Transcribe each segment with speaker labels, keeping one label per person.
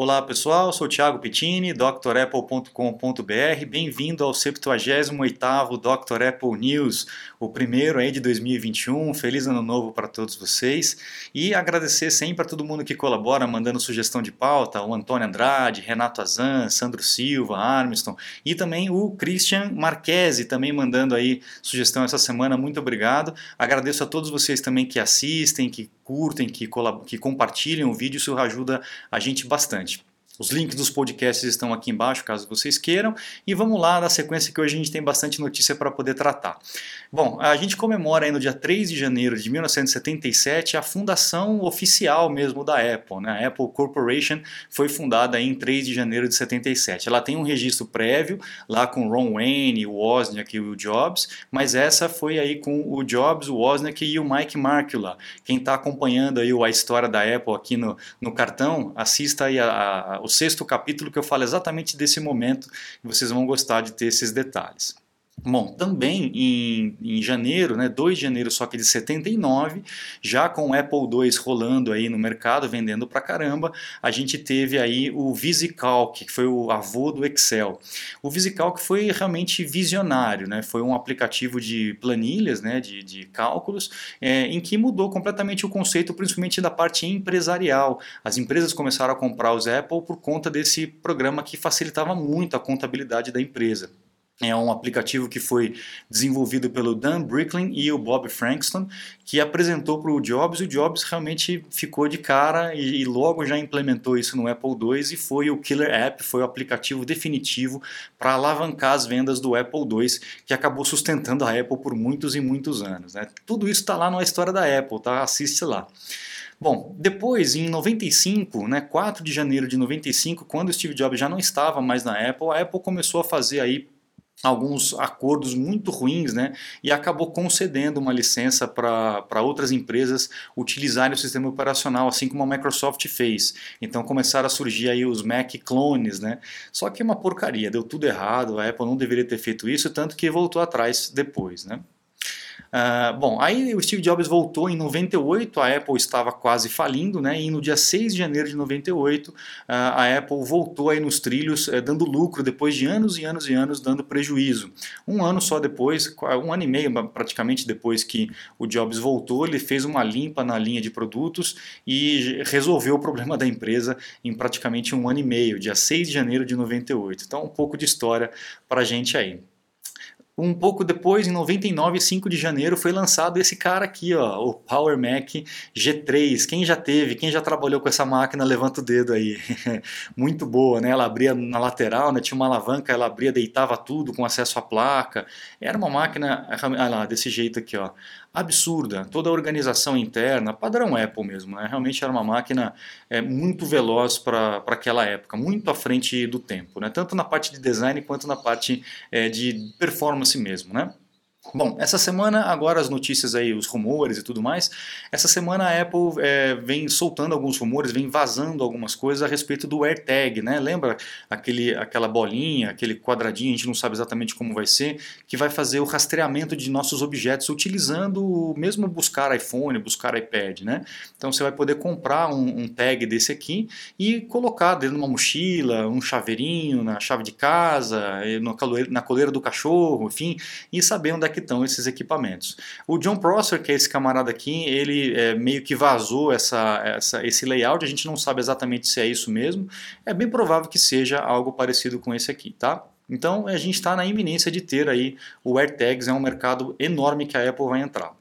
Speaker 1: Olá pessoal, sou Thiago Pittini, drapple.com.br. Bem-vindo ao 78º Dr. Apple News, o primeiro aí de 2021. Feliz ano novo para todos vocês e agradecer sempre a todo mundo que colabora mandando sugestão de pauta, o Antônio Andrade, Renato Azan, Sandro Silva, Armiston e também o Christian Marquesi também mandando aí sugestão essa semana. Muito obrigado. Agradeço a todos vocês também que assistem, que curtem, que, que compartilham o vídeo, isso ajuda a gente bastante. Os links dos podcasts estão aqui embaixo, caso vocês queiram. E vamos lá na sequência que hoje a gente tem bastante notícia para poder tratar. Bom, a gente comemora aí no dia 3 de janeiro de 1977 a fundação oficial mesmo da Apple. Né? A Apple Corporation foi fundada em 3 de janeiro de 77. Ela tem um registro prévio lá com Ron Wayne, o Wozniak e o Jobs, mas essa foi aí com o Jobs, o Wozniak e o Mike Markula. Quem está acompanhando aí a história da Apple aqui no, no cartão, assista aí a, a o sexto capítulo que eu falo exatamente desse momento e vocês vão gostar de ter esses detalhes. Bom, também em, em janeiro, né, 2 de janeiro só que de 79, já com o Apple II rolando aí no mercado, vendendo pra caramba, a gente teve aí o VisiCalc, que foi o avô do Excel. O VisiCalc foi realmente visionário, né, foi um aplicativo de planilhas, né, de, de cálculos, é, em que mudou completamente o conceito, principalmente da parte empresarial. As empresas começaram a comprar os Apple por conta desse programa que facilitava muito a contabilidade da empresa. É um aplicativo que foi desenvolvido pelo Dan Bricklin e o Bob Frankston, que apresentou para o Jobs, e o Jobs realmente ficou de cara e, e, logo já implementou isso no Apple II e foi o killer app, foi o aplicativo definitivo para alavancar as vendas do Apple II, que acabou sustentando a Apple por muitos e muitos anos. Né? Tudo isso está lá na história da Apple, tá? assiste lá. Bom, depois, em 95, né, 4 de janeiro de 95, quando o Steve Jobs já não estava mais na Apple, a Apple começou a fazer aí alguns acordos muito ruins, né? E acabou concedendo uma licença para outras empresas utilizarem o sistema operacional, assim como a Microsoft fez. Então começaram a surgir aí os Mac clones, né? Só que é uma porcaria, deu tudo errado, a Apple não deveria ter feito isso, tanto que voltou atrás depois, né? Uh, bom, aí o Steve Jobs voltou em 98, a Apple estava quase falindo, né? E no dia 6 de janeiro de 98, uh, ah, a Apple voltou aí nos trilhos, uh, dando lucro depois de anos e anos e anos dando prejuízo. Um ano só depois, um ano e meio praticamente depois que o Jobs voltou, ele fez uma limpa na linha de produtos e resolveu o problema da empresa em praticamente um ano e meio, dia 6 de janeiro de 98. Então, um pouco de história para a gente aí. Um pouco depois, em 99, 5 de janeiro, foi lançado esse cara aqui, ó, o Power Mac G3. Quem já teve, quem já trabalhou com essa máquina, levanta o dedo aí. Muito boa, né? Ela abria na lateral, né? tinha uma alavanca, ela abria, deitava tudo com acesso à placa. Era uma máquina, olha lá, desse jeito aqui, ó absurda, toda a organização interna, padrão Apple mesmo, né? realmente era uma máquina é, muito veloz para aquela época, muito à frente do tempo, né? tanto na parte de design quanto na parte é, de performance mesmo. Né? Bom, essa semana, agora as notícias aí, os rumores e tudo mais, essa semana a Apple é, vem soltando alguns rumores, vem vazando algumas coisas a respeito do AirTag, né? Lembra aquele, aquela bolinha, aquele quadradinho, a gente não sabe exatamente como vai ser, que vai fazer o rastreamento de nossos objetos utilizando mesmo buscar iPhone, buscar iPad, né? Então você vai poder comprar um, um tag desse aqui e colocar dentro de uma mochila, um chaveirinho, na chave de casa, na coleira do cachorro, enfim, e saber onde é que que estão esses equipamentos. O John Prosser, que é esse camarada aqui, ele é, meio que vazou essa, essa, esse layout, a gente não sabe exatamente se é isso mesmo, é bem provável que seja algo parecido com esse aqui, tá? Então a gente está na iminência de ter aí o AirTags, é um mercado enorme que a Apple vai entrar.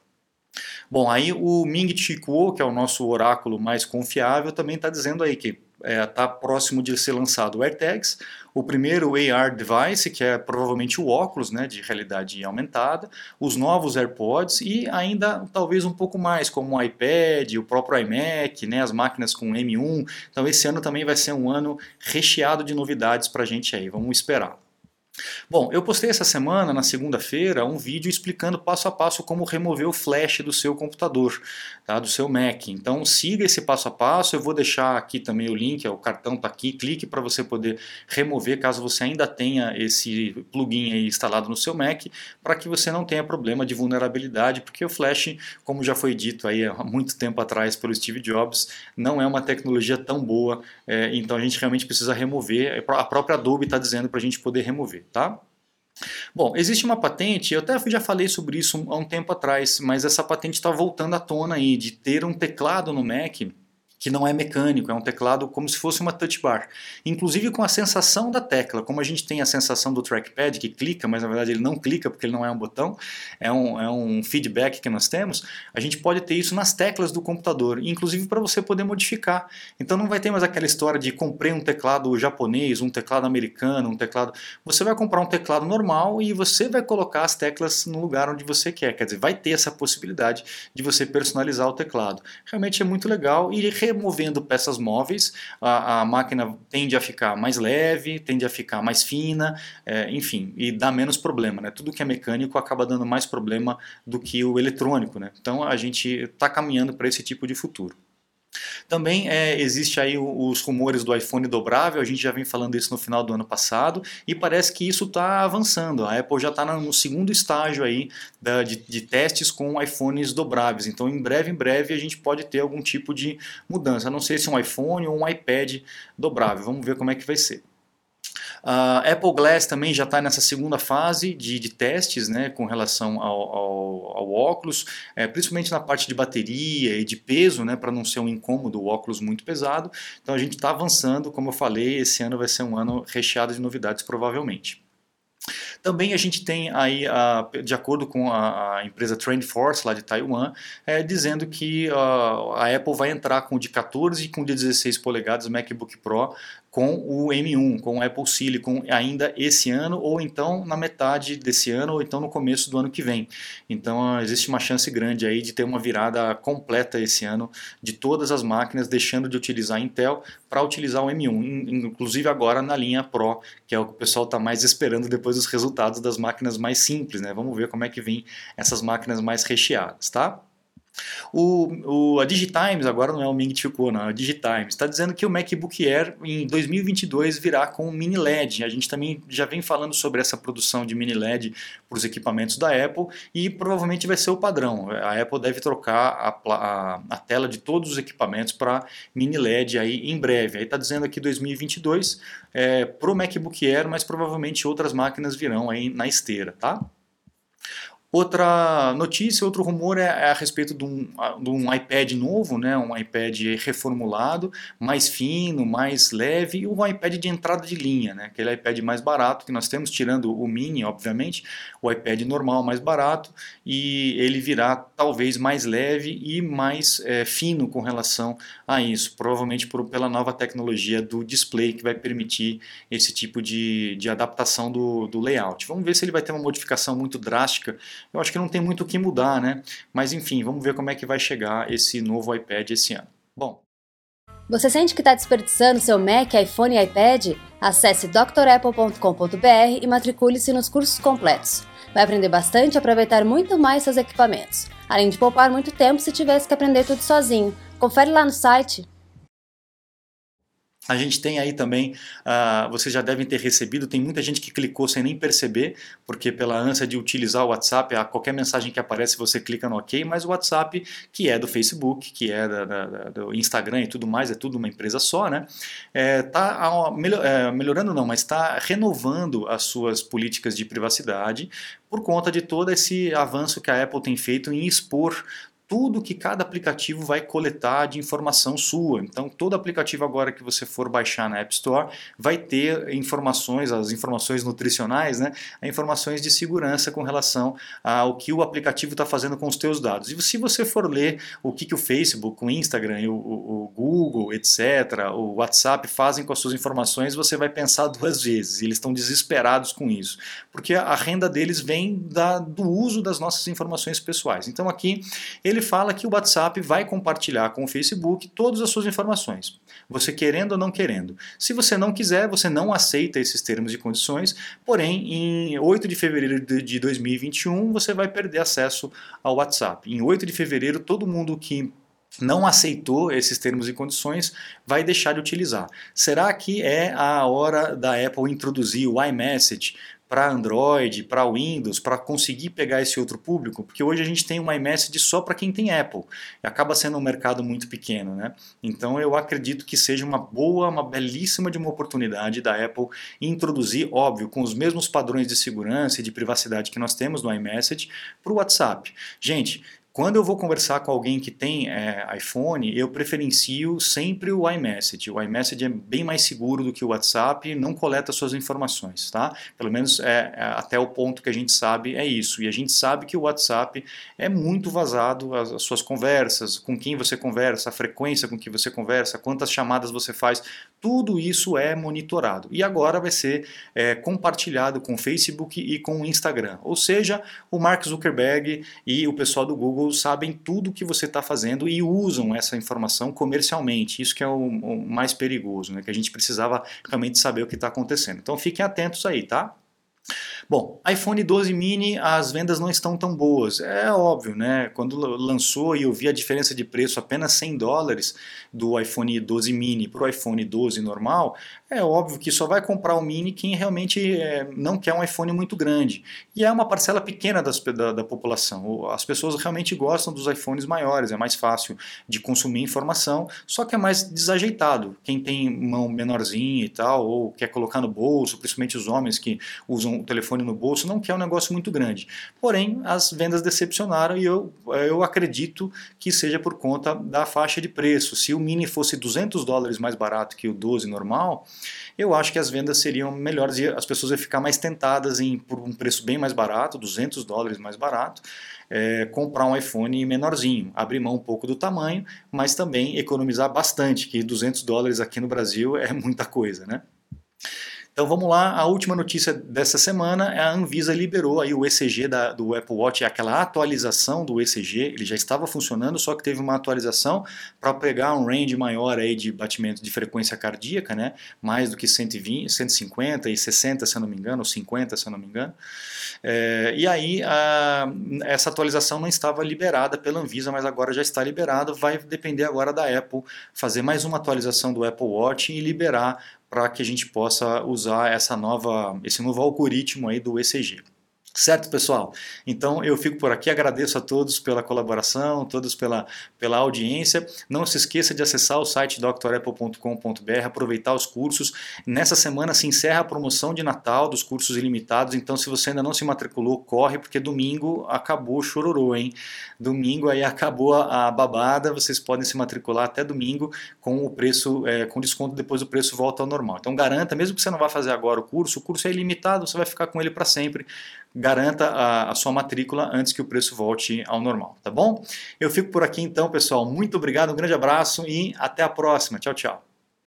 Speaker 1: Bom, aí o Ming Chi Kuo, que é o nosso oráculo mais confiável, também está dizendo aí que está é, tá próximo de ser lançado o AirTags, o primeiro AR device, que é provavelmente o óculos né, de realidade aumentada, os novos AirPods e ainda talvez um pouco mais, como o iPad, o próprio iMac, né, as máquinas com M1. Então esse ano também vai ser um ano recheado de novidades para a gente aí, vamos esperar. Bom, eu postei essa semana, na segunda-feira, um vídeo explicando passo a passo como remover o flash do seu computador, tá, do seu Mac. Então siga esse passo a passo, eu vou deixar aqui também o link, o cartão está aqui, clique para você poder remover caso você ainda tenha esse plugin instalado no seu Mac, para que você não tenha problema de vulnerabilidade, porque o flash, como já foi dito aí há muito tempo atrás pelo Steve Jobs, não é uma tecnologia tão boa, é, então a gente realmente precisa remover, a própria Adobe está dizendo para a gente poder remover tá? Bom, existe uma patente, eu até já falei sobre isso há um tempo atrás, mas essa patente está voltando à tona aí, de ter um teclado no Mac que não é mecânico, é um teclado como se fosse uma touch bar. Inclusive com a sensação da tecla, como a gente tem a sensação do trackpad que clica, mas na verdade ele não clica porque ele não é um botão, é um, é um feedback que nós temos, a gente pode ter isso nas teclas do computador, inclusive para você poder modificar. Então não vai ter mais aquela história de comprei um teclado japonês, um teclado americano, um teclado... Você vai comprar um teclado normal e você vai colocar as teclas no lugar onde você quer, quer dizer, vai ter essa possibilidade de você personalizar o teclado. Realmente é muito legal e removendo peças móveis, a, a, máquina tende a ficar mais leve, tende a ficar mais fina, é, enfim, e dá menos problema. Né? Tudo que é mecânico acaba dando mais problema do que o eletrônico. Né? Então a gente está caminhando para esse tipo de futuro. Também é, existe aí os rumores do iPhone dobrável, a gente já vem falando isso no final do ano passado e parece que isso está avançando. A Apple já está no segundo estágio aí da, de, de, testes com iPhones dobráveis. Então, em breve, em breve, a gente pode ter algum tipo de mudança. Não sei se um iPhone ou um iPad dobrável. Vamos ver como é que vai ser. A uh, Apple Glass também já está nessa segunda fase de, de, testes né, com relação ao, ao, ao óculos, é, principalmente na parte de bateria e de peso, né, para não ser um incômodo, o óculos muito pesado. Então a gente está avançando, como eu falei, esse ano vai ser um ano recheado de novidades provavelmente. Também a gente tem aí, a, de acordo com a, a empresa TrendForce lá de Taiwan, é, dizendo que a, a Apple vai entrar com o de 14 e com o de 16 polegadas MacBook Pro com o M1, com o Apple Silicon ainda esse ano, ou então na metade desse ano, ou então no começo do ano que vem. Então existe uma chance grande aí de ter uma virada completa esse ano de todas as máquinas, deixando de utilizar Intel para utilizar o M1, inclusive agora na linha Pro, que é o que o pessoal está mais esperando depois dos resultados das máquinas mais simples. Né? Vamos ver como é que vem essas máquinas mais recheadas. Tá? O, o, a Digitimes, agora não é o Ming Chiu não, é a Digitimes, está dizendo que o MacBook Air em 2022 virá com mini LED. A gente também já vem falando sobre essa produção de mini LED para os equipamentos da Apple e provavelmente vai ser o padrão. A Apple deve trocar a, a, a tela de todos os equipamentos para mini LED aí em breve. Aí está dizendo aqui 2022 é, para o MacBook Air, mas provavelmente outras máquinas virão aí na esteira, tá? Outra notícia, outro rumor é, é a respeito de um, de um, iPad novo, né, um iPad reformulado, mais fino, mais leve, e um iPad de entrada de linha, né, aquele iPad mais barato que nós temos, tirando o mini, obviamente, o iPad normal mais barato, e ele virá talvez mais leve e mais é, fino com relação a isso, provavelmente por, pela nova tecnologia do display que vai permitir esse tipo de, de adaptação do, do layout. Vamos ver se ele vai ter uma modificação muito drástica eu acho que não tem muito o que mudar, né? Mas enfim, vamos ver como é que vai chegar esse novo iPad esse ano. Bom.
Speaker 2: Você sente que está desperdiçando seu Mac, iPhone e iPad? Acesse drapple.com.br e matricule-se nos cursos completos. Vai aprender bastante e aproveitar muito mais seus equipamentos, além de poupar muito tempo se tivesse que aprender tudo sozinho. Confere lá no site.
Speaker 1: A gente tem aí também, uh, vocês já devem ter recebido, tem muita gente que clicou sem nem perceber, porque pela ânsia de utilizar o WhatsApp, a qualquer mensagem que aparece você clica no OK, mas o WhatsApp, que é do Facebook, que é da, da, do Instagram e tudo mais, é tudo uma empresa só, né? Está é, melhor, é, melhorando não, mas está renovando as suas políticas de privacidade por conta de todo esse avanço que a Apple tem feito em expor tudo que cada aplicativo vai coletar de informação sua. Então, todo aplicativo agora que você for baixar na App Store vai ter informações, as informações nutricionais, né? informações de segurança com relação ao que o aplicativo está fazendo com os teus dados. E se você for ler o que, que o Facebook, o Instagram, o, o Google, etc., o WhatsApp fazem com as suas informações, você vai pensar duas vezes. Eles estão desesperados com isso, porque a renda deles vem da, do uso das nossas informações pessoais. Então, aqui, eles ele fala que o WhatsApp vai compartilhar com o Facebook todas as suas informações. Você querendo ou não querendo. Se você não quiser, você não aceita esses termos e condições, porém, em 8 de fevereiro de 2021, você vai perder acesso ao WhatsApp. Em 8 de fevereiro, todo mundo que não aceitou esses termos e condições, vai deixar de utilizar. Será que é a hora da Apple introduzir o iMessage para Android, para Windows, para conseguir pegar esse outro público? Porque hoje a gente tem uma iMessage só para quem tem Apple. Acaba sendo um mercado muito pequeno, né? Então eu acredito que seja uma boa, uma belíssima de uma oportunidade da Apple introduzir, óbvio, com os mesmos padrões de segurança e de privacidade que nós temos no iMessage, para o WhatsApp. Gente, quando eu vou conversar com alguém que tem é, iPhone, eu preferencio sempre o iMessage. O iMessage é bem mais seguro do que o WhatsApp, não coleta suas informações, tá? Pelo menos é, é, até o ponto que a gente sabe é isso. E a gente sabe que o WhatsApp é muito vazado, as, as suas conversas, com quem você conversa, a frequência com que você conversa, quantas chamadas você faz, tudo isso é monitorado. E agora vai ser é, compartilhado com o Facebook e com o Instagram. Ou seja, o Mark Zuckerberg e o pessoal do Google sabem tudo o que você está fazendo e usam essa informação comercialmente. Isso que é o, o mais perigoso, né? que a gente precisava realmente saber o que está acontecendo. Então fiquem atentos aí, tá? Bom, iPhone 12 mini, as vendas não estão tão boas. É óbvio, né? Quando lançou e eu vi a diferença de preço apenas 100 dólares do iPhone 12 mini para o iPhone 12 normal, é óbvio que só vai comprar o mini quem realmente é, não quer um iPhone muito grande. E é uma parcela pequena das, da, da população. As pessoas realmente gostam dos iPhones maiores, é mais fácil de consumir informação, só que é mais desajeitado. Quem tem mão menorzinha e tal, ou quer colocar no bolso, principalmente os homens que usam o telefone no bolso, não quer um negócio muito grande. Porém, as vendas decepcionaram e eu, eu acredito que seja por conta da faixa de preço. Se o mini fosse 200 dólares mais barato que o 12 normal, eu acho que as vendas seriam melhores e as pessoas iam ficar mais tentadas em, por um preço bem mais barato, 200 dólares mais barato, é, comprar um iPhone menorzinho, abrir mão um pouco do tamanho, mas também economizar bastante, que 200 dólares aqui no Brasil é muita coisa, né? Então vamos lá, a última notícia dessa semana é a Anvisa liberou aí o ECG da, do Apple Watch, aquela atualização do ECG, ele já estava funcionando, só que teve uma atualização para pegar um range maior aí de batimento de frequência cardíaca, né? mais do que 120, 150 e 60, se eu não me engano, ou 50, se eu não me engano. É, e aí a, essa atualização não estava liberada pela Anvisa, mas agora já está liberada, vai depender agora da Apple fazer mais uma atualização do Apple Watch e liberar para que a gente possa usar essa nova, esse novo algoritmo aí do ECG. Certo, pessoal? Então eu fico por aqui, agradeço a todos pela colaboração, todos pela, pela audiência. Não se esqueça de acessar o site drapple.com.br, aproveitar os cursos. Nessa semana se encerra a promoção de Natal dos cursos ilimitados, então se você ainda não se matriculou, corre, porque domingo acabou o chororô, hein? Domingo aí acabou a, babada, vocês podem se matricular até domingo com o preço, é, com desconto, depois o preço volta ao normal. Então garanta, mesmo que você não vá fazer agora o curso, o curso é ilimitado, você vai ficar com ele para sempre garanta a, a, sua matrícula antes que o preço volte ao normal, tá bom? Eu fico por aqui então, pessoal. Muito obrigado, um grande abraço e até a próxima. Tchau, tchau.